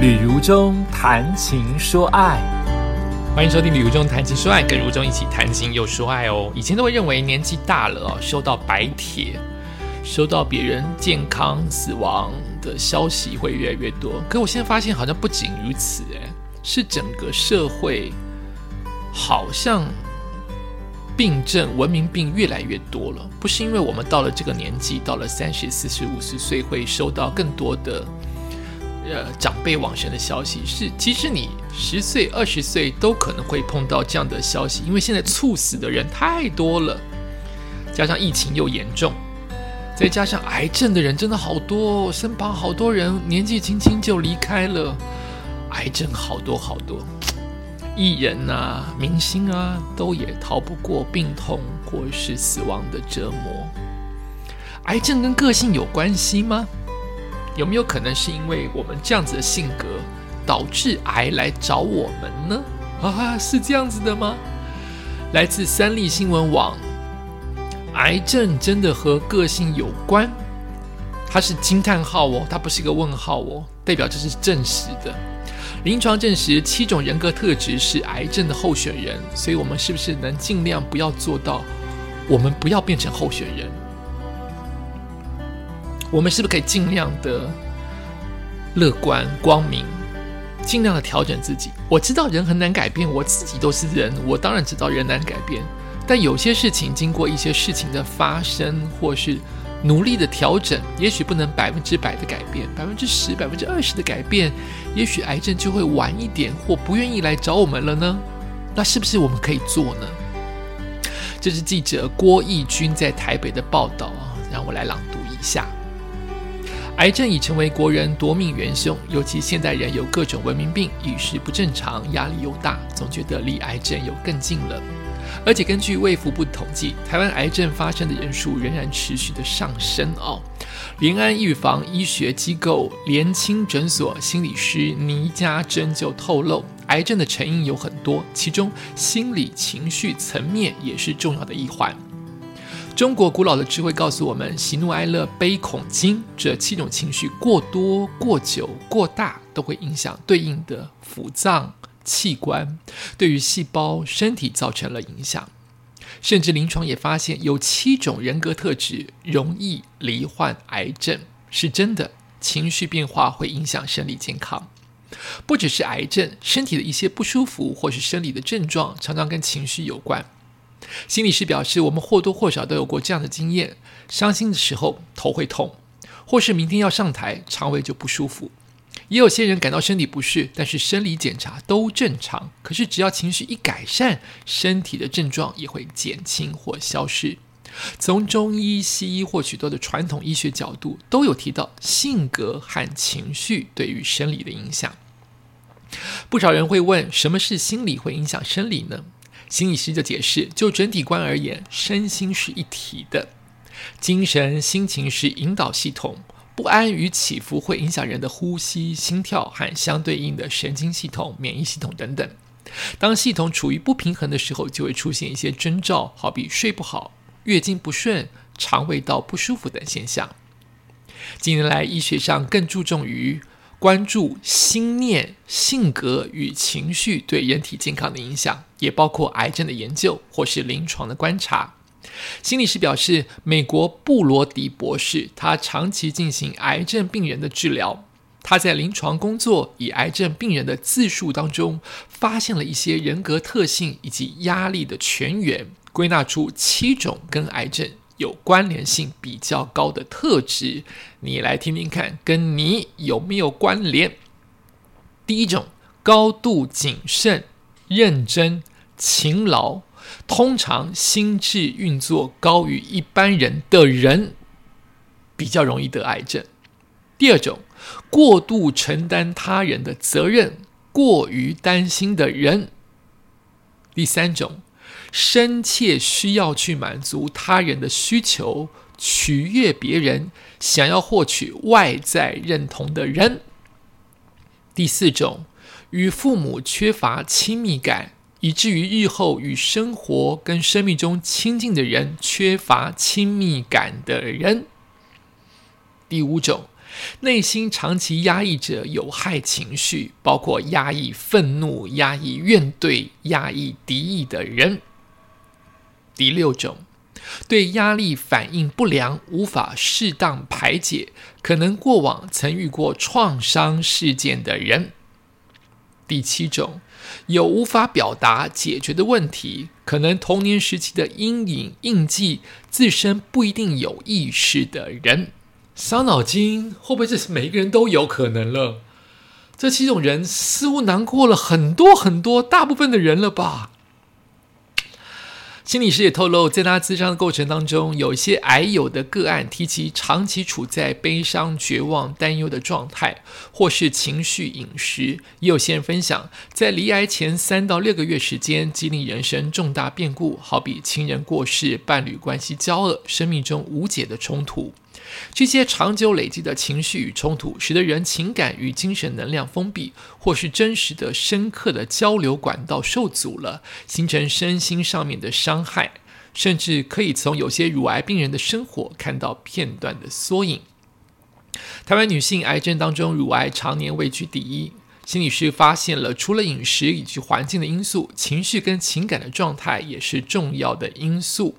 旅如中谈情说爱，欢迎收听《旅如中谈情说爱》，跟如中一起谈情又说爱哦。以前都会认为年纪大了哦，收到白帖，收到别人健康死亡的消息会越来越多。可我现在发现，好像不仅如此，哎，是整个社会好像病症、文明病越来越多了。不是因为我们到了这个年纪，到了三十四十五十岁，会收到更多的。呃，长辈往生的消息是，其实你十岁、二十岁都可能会碰到这样的消息，因为现在猝死的人太多了，加上疫情又严重，再加上癌症的人真的好多，身旁好多人年纪轻轻就离开了，癌症好多好多，艺人啊、明星啊，都也逃不过病痛或是死亡的折磨。癌症跟个性有关系吗？有没有可能是因为我们这样子的性格，导致癌来找我们呢？啊，是这样子的吗？来自三立新闻网，癌症真的和个性有关？它是惊叹号哦，它不是一个问号哦，代表这是证实的。临床证实七种人格特质是癌症的候选人，所以我们是不是能尽量不要做到，我们不要变成候选人？我们是不是可以尽量的乐观光明，尽量的调整自己？我知道人很难改变，我自己都是人，我当然知道人难改变。但有些事情经过一些事情的发生，或是努力的调整，也许不能百分之百的改变，百分之十、百分之二十的改变，也许癌症就会晚一点，或不愿意来找我们了呢？那是不是我们可以做呢？这是记者郭义军在台北的报道啊，让我来朗读一下。癌症已成为国人夺命元凶，尤其现代人有各种文明病，饮食不正常，压力又大，总觉得离癌症又更近了。而且根据卫福部统计，台湾癌症发生的人数仍然持续的上升哦。联安预防医学机构联清诊所心理师倪家珍就透露，癌症的成因有很多，其中心理情绪层面也是重要的一环。中国古老的智慧告诉我们，喜怒哀乐悲恐惊这七种情绪过多、过久、过大，都会影响对应的腑脏器官，对于细胞、身体造成了影响。甚至临床也发现，有七种人格特质容易罹患癌症，是真的。情绪变化会影响生理健康，不只是癌症，身体的一些不舒服或是生理的症状，常常跟情绪有关。心理师表示，我们或多或少都有过这样的经验：伤心的时候头会痛，或是明天要上台，肠胃就不舒服。也有些人感到身体不适，但是生理检查都正常，可是只要情绪一改善，身体的症状也会减轻或消失。从中医、西医或许多的传统医学角度，都有提到性格和情绪对于生理的影响。不少人会问：什么是心理会影响生理呢？心理师就解释，就整体观而言，身心是一体的。精神、心情是引导系统，不安与起伏会影响人的呼吸、心跳和相对应的神经系统、免疫系统等等。当系统处于不平衡的时候，就会出现一些征兆，好比睡不好、月经不顺、肠胃道不舒服等现象。近年来，医学上更注重于。关注心念、性格与情绪对人体健康的影响，也包括癌症的研究或是临床的观察。心理师表示，美国布罗迪博士，他长期进行癌症病人的治疗。他在临床工作以癌症病人的自述当中，发现了一些人格特性以及压力的泉源，归纳出七种跟癌症。有关联性比较高的特质，你来听听看，跟你有没有关联？第一种，高度谨慎、认真、勤劳，通常心智运作高于一般人的人，比较容易得癌症。第二种，过度承担他人的责任，过于担心的人。第三种。深切需要去满足他人的需求，取悦别人，想要获取外在认同的人。第四种，与父母缺乏亲密感，以至于日后与生活跟生命中亲近的人缺乏亲密感的人。第五种，内心长期压抑着有害情绪，包括压抑愤怒、压抑怨怼、压抑敌意的人。第六种，对压力反应不良，无法适当排解，可能过往曾遇过创伤事件的人。第七种，有无法表达解决的问题，可能童年时期的阴影印记，自身不一定有意识的人。伤脑筋会不会是每一个人都有可能了？这七种人似乎难过了很多很多大部分的人了吧？心理师也透露，在他咨商的过程当中，有一些癌友的个案提及长期处在悲伤、绝望、担忧的状态，或是情绪饮食。也有些人分享，在离癌前三到六个月时间，经历人生重大变故，好比亲人过世、伴侣关系交恶、生命中无解的冲突。这些长久累积的情绪与冲突，使得人情感与精神能量封闭，或是真实的、深刻的交流管道受阻了，形成身心上面的伤害，甚至可以从有些乳癌病人的生活看到片段的缩影。台湾女性癌症当中，乳癌常年位居第一。心理师发现了，除了饮食以及环境的因素，情绪跟情感的状态也是重要的因素。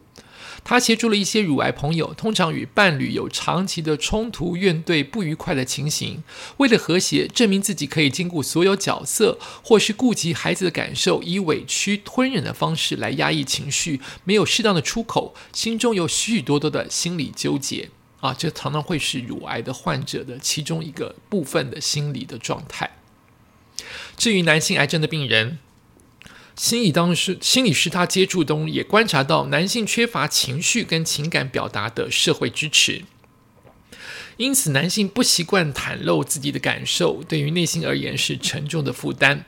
他协助了一些乳癌朋友，通常与伴侣有长期的冲突、怨怼、不愉快的情形。为了和谐，证明自己可以兼顾所有角色，或是顾及孩子的感受，以委屈吞忍的方式来压抑情绪，没有适当的出口，心中有许许多多的心理纠结啊！这常常会是乳癌的患者的其中一个部分的心理的状态。至于男性癌症的病人。心理当时，心理师他接触中也观察到男性缺乏情绪跟情感表达的社会支持，因此男性不习惯袒露自己的感受，对于内心而言是沉重的负担。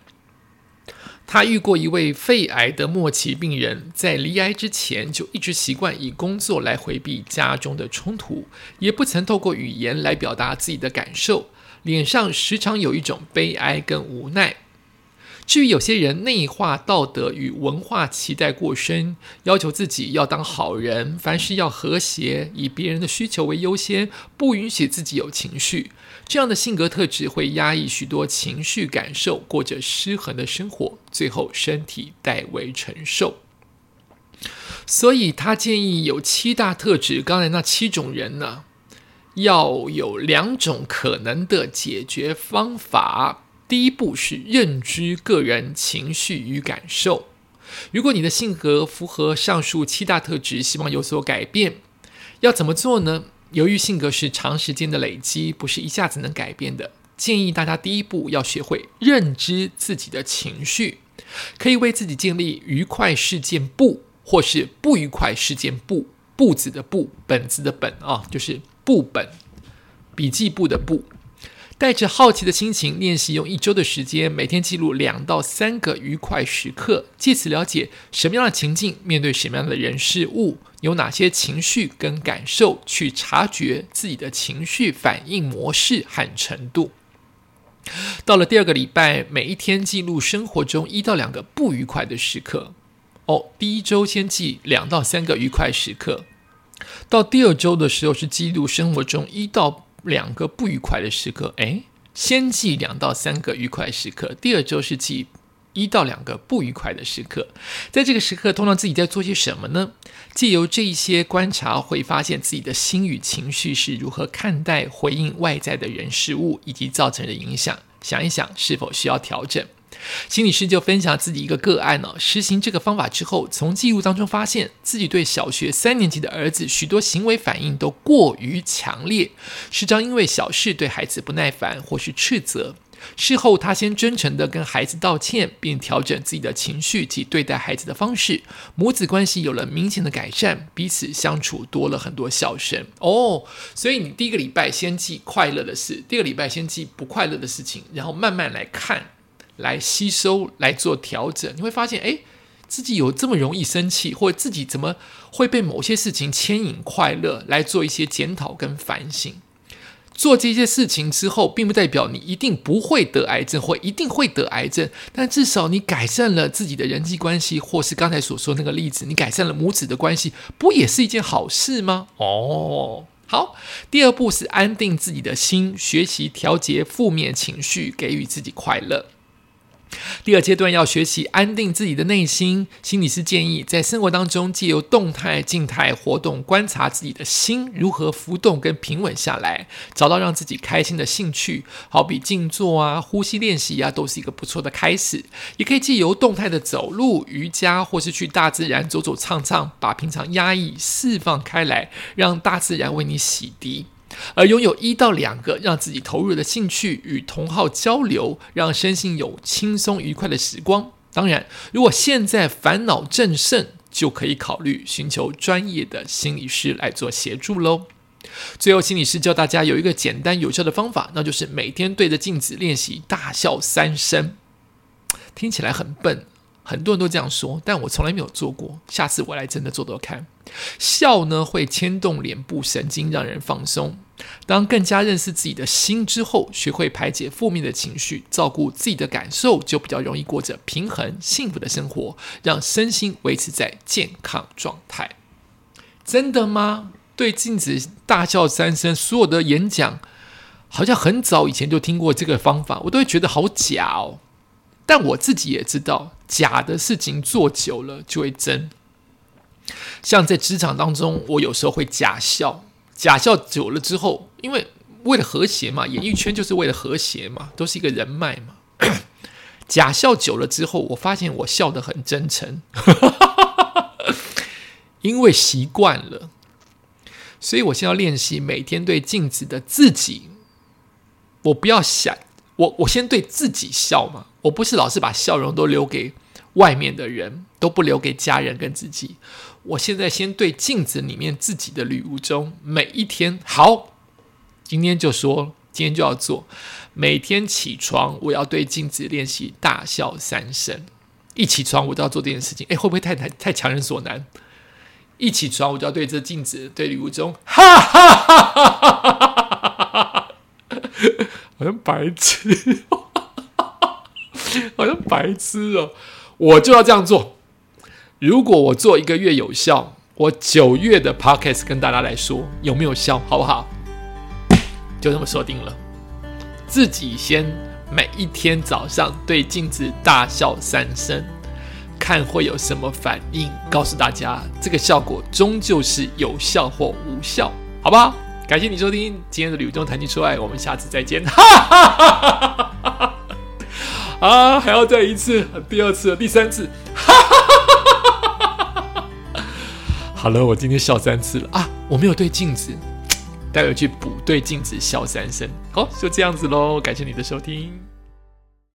他遇过一位肺癌的末期病人，在离癌之前就一直习惯以工作来回避家中的冲突，也不曾透过语言来表达自己的感受，脸上时常有一种悲哀跟无奈。至于有些人内化道德与文化期待过深，要求自己要当好人，凡事要和谐，以别人的需求为优先，不允许自己有情绪，这样的性格特质会压抑许多情绪感受，过着失衡的生活，最后身体代为承受。所以他建议有七大特质，刚才那七种人呢，要有两种可能的解决方法。第一步是认知个人情绪与感受。如果你的性格符合上述七大特质，希望有所改变，要怎么做呢？由于性格是长时间的累积，不是一下子能改变的，建议大家第一步要学会认知自己的情绪，可以为自己建立愉快事件簿，或是不愉快事件簿，簿子的簿，本子的本啊，就是簿本，笔记簿的簿。带着好奇的心情练习，用一周的时间，每天记录两到三个愉快时刻，借此了解什么样的情境，面对什么样的人事物，有哪些情绪跟感受，去察觉自己的情绪反应模式和程度。到了第二个礼拜，每一天记录生活中一到两个不愉快的时刻。哦，第一周先记两到三个愉快时刻，到第二周的时候是记录生活中一到。两个不愉快的时刻，哎，先记两到三个愉快时刻，第二周是记一到两个不愉快的时刻。在这个时刻，通常自己在做些什么呢？借由这一些观察，会发现自己的心与情绪是如何看待、回应外在的人事物，以及造成的影响。想一想，是否需要调整？心理师就分享自己一个个案呢，实行这个方法之后，从记录当中发现自己对小学三年级的儿子许多行为反应都过于强烈，时常因为小事对孩子不耐烦或是斥责。事后他先真诚的跟孩子道歉，并调整自己的情绪及对待孩子的方式，母子关系有了明显的改善，彼此相处多了很多笑声。哦，所以你第一个礼拜先记快乐的事，第二个礼拜先记不快乐的事情，然后慢慢来看。来吸收，来做调整，你会发现，哎，自己有这么容易生气，或者自己怎么会被某些事情牵引快乐？来做一些检讨跟反省。做这些事情之后，并不代表你一定不会得癌症，或一定会得癌症，但至少你改善了自己的人际关系，或是刚才所说那个例子，你改善了母子的关系，不也是一件好事吗？哦，好，第二步是安定自己的心，学习调节负面情绪，给予自己快乐。第二阶段要学习安定自己的内心，心理师建议在生活当中借由动态、静态活动观察自己的心如何浮动跟平稳下来，找到让自己开心的兴趣，好比静坐啊、呼吸练习啊，都是一个不错的开始。也可以借由动态的走路、瑜伽，或是去大自然走走唱唱，把平常压抑释放开来，让大自然为你洗涤。而拥有一到两个让自己投入的兴趣与同好交流，让身心有轻松愉快的时光。当然，如果现在烦恼正盛，就可以考虑寻求专业的心理师来做协助喽。最后，心理师教大家有一个简单有效的方法，那就是每天对着镜子练习大笑三声。听起来很笨。很多人都这样说，但我从来没有做过。下次我来真的做做看。笑呢会牵动脸部神经，让人放松。当更加认识自己的心之后，学会排解负面的情绪，照顾自己的感受，就比较容易过着平衡、幸福的生活，让身心维持在健康状态。真的吗？对镜子大笑三声，所有的演讲好像很早以前就听过这个方法，我都会觉得好假哦。但我自己也知道，假的事情做久了就会真。像在职场当中，我有时候会假笑，假笑久了之后，因为为了和谐嘛，演艺圈就是为了和谐嘛，都是一个人脉嘛。假笑久了之后，我发现我笑得很真诚，因为习惯了。所以我现在要练习每天对镜子的自己，我不要想。我我先对自己笑嘛，我不是老是把笑容都留给外面的人，都不留给家人跟自己。我现在先对镜子里面自己的旅途中，每一天好，今天就说，今天就要做。每天起床，我要对镜子练习大笑三声。一起床我就要做这件事情，哎，会不会太太太强人所难？一起床我就要对这镜子对礼物中，哈哈哈哈哈哈！好像白痴，好像白痴哦！我就要这样做。如果我做一个月有效，我九月的 podcast 跟大家来说有没有效，好不好？就这么说定了。自己先每一天早上对镜子大笑三声，看会有什么反应。告诉大家，这个效果终究是有效或无效，好不好？感谢你收听今天的旅中谈情说爱，我们下次再见。啊，还要再一次，第二次，第三次。好了，我今天笑三次了啊！我没有对镜子，待会去补对镜子笑三声。好，就这样子喽。感谢你的收听。